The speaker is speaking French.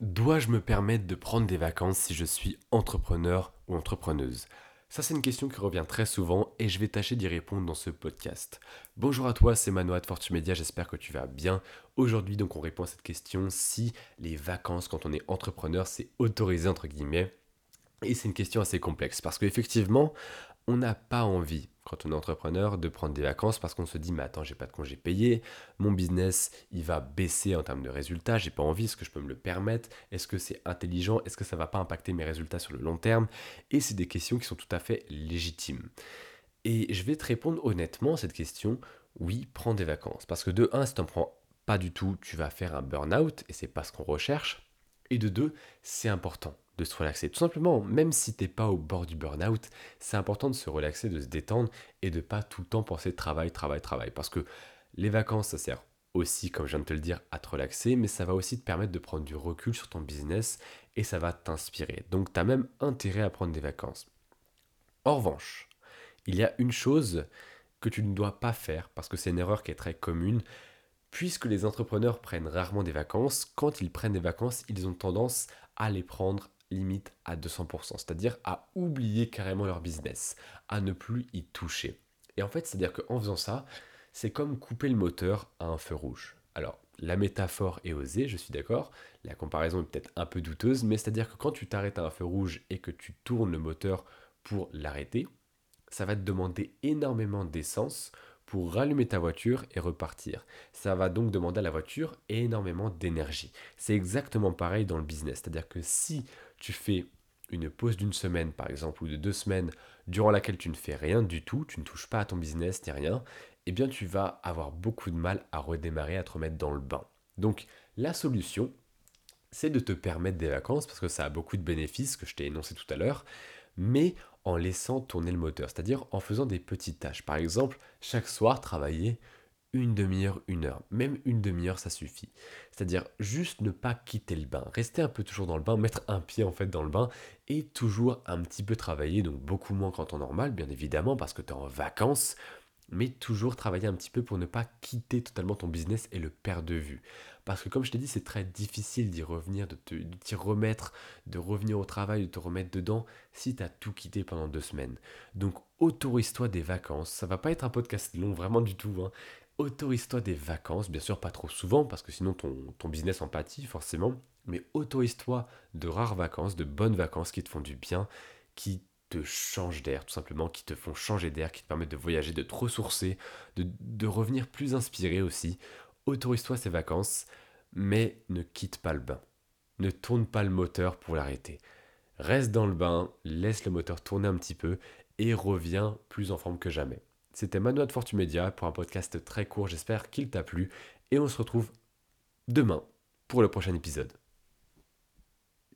Dois-je me permettre de prendre des vacances si je suis entrepreneur ou entrepreneuse? Ça c'est une question qui revient très souvent et je vais tâcher d'y répondre dans ce podcast. Bonjour à toi, c'est Manoa de Fortumedia, j'espère que tu vas bien. Aujourd'hui donc on répond à cette question si les vacances quand on est entrepreneur c'est autorisé entre guillemets. Et c'est une question assez complexe parce qu'effectivement, on n'a pas envie, quand on est entrepreneur, de prendre des vacances parce qu'on se dit, mais attends, j'ai pas de congé payé, mon business, il va baisser en termes de résultats, j'ai pas envie, est-ce que je peux me le permettre? Est-ce que c'est intelligent? Est-ce que ça va pas impacter mes résultats sur le long terme? Et c'est des questions qui sont tout à fait légitimes. Et je vais te répondre honnêtement à cette question, oui, prends des vacances. Parce que de un, si tu n'en prends pas du tout, tu vas faire un burn-out, et c'est pas ce qu'on recherche. Et de deux, c'est important de se relaxer. Tout simplement, même si t'es pas au bord du burn-out, c'est important de se relaxer, de se détendre et de pas tout le temps penser travail, travail, travail. Parce que les vacances, ça sert aussi, comme je viens de te le dire, à te relaxer, mais ça va aussi te permettre de prendre du recul sur ton business et ça va t'inspirer. Donc tu as même intérêt à prendre des vacances. En revanche, il y a une chose que tu ne dois pas faire, parce que c'est une erreur qui est très commune, puisque les entrepreneurs prennent rarement des vacances, quand ils prennent des vacances, ils ont tendance à les prendre limite à 200%, c'est-à-dire à oublier carrément leur business, à ne plus y toucher. Et en fait, c'est-à-dire qu'en faisant ça, c'est comme couper le moteur à un feu rouge. Alors, la métaphore est osée, je suis d'accord, la comparaison est peut-être un peu douteuse, mais c'est-à-dire que quand tu t'arrêtes à un feu rouge et que tu tournes le moteur pour l'arrêter, ça va te demander énormément d'essence pour rallumer ta voiture et repartir. Ça va donc demander à la voiture énormément d'énergie. C'est exactement pareil dans le business. C'est-à-dire que si tu fais une pause d'une semaine par exemple ou de deux semaines durant laquelle tu ne fais rien du tout, tu ne touches pas à ton business ni rien, eh bien tu vas avoir beaucoup de mal à redémarrer, à te remettre dans le bain. Donc la solution, c'est de te permettre des vacances parce que ça a beaucoup de bénéfices que je t'ai énoncé tout à l'heure, mais en laissant tourner le moteur, c'est-à-dire en faisant des petites tâches. Par exemple, chaque soir, travailler une demi-heure, une heure. Même une demi-heure, ça suffit. C'est-à-dire juste ne pas quitter le bain. Rester un peu toujours dans le bain, mettre un pied en fait dans le bain et toujours un petit peu travailler, donc beaucoup moins qu'en temps normal, bien évidemment, parce que tu es en vacances, mais toujours travailler un petit peu pour ne pas quitter totalement ton business et le perdre de vue. Parce que comme je t'ai dit, c'est très difficile d'y revenir, de t'y remettre, de revenir au travail, de te remettre dedans si tu as tout quitté pendant deux semaines. Donc autorise-toi des vacances. Ça va pas être un podcast long, vraiment du tout. Hein. Autorise-toi des vacances, bien sûr pas trop souvent, parce que sinon ton, business en pâtit forcément. Mais autorise-toi de rares vacances, de bonnes vacances qui te font du bien, qui te changent d'air, tout simplement, qui te font changer d'air, qui te permettent de voyager, de te ressourcer, de, revenir plus inspiré aussi. Autorise-toi ces vacances, mais ne quitte pas le bain. Ne tourne pas le moteur pour l'arrêter. Reste dans le bain, laisse le moteur tourner un petit peu et reviens plus en forme que jamais. C'était Manoa de Fortumedia pour un podcast très court, j'espère qu'il t'a plu et on se retrouve demain pour le prochain épisode.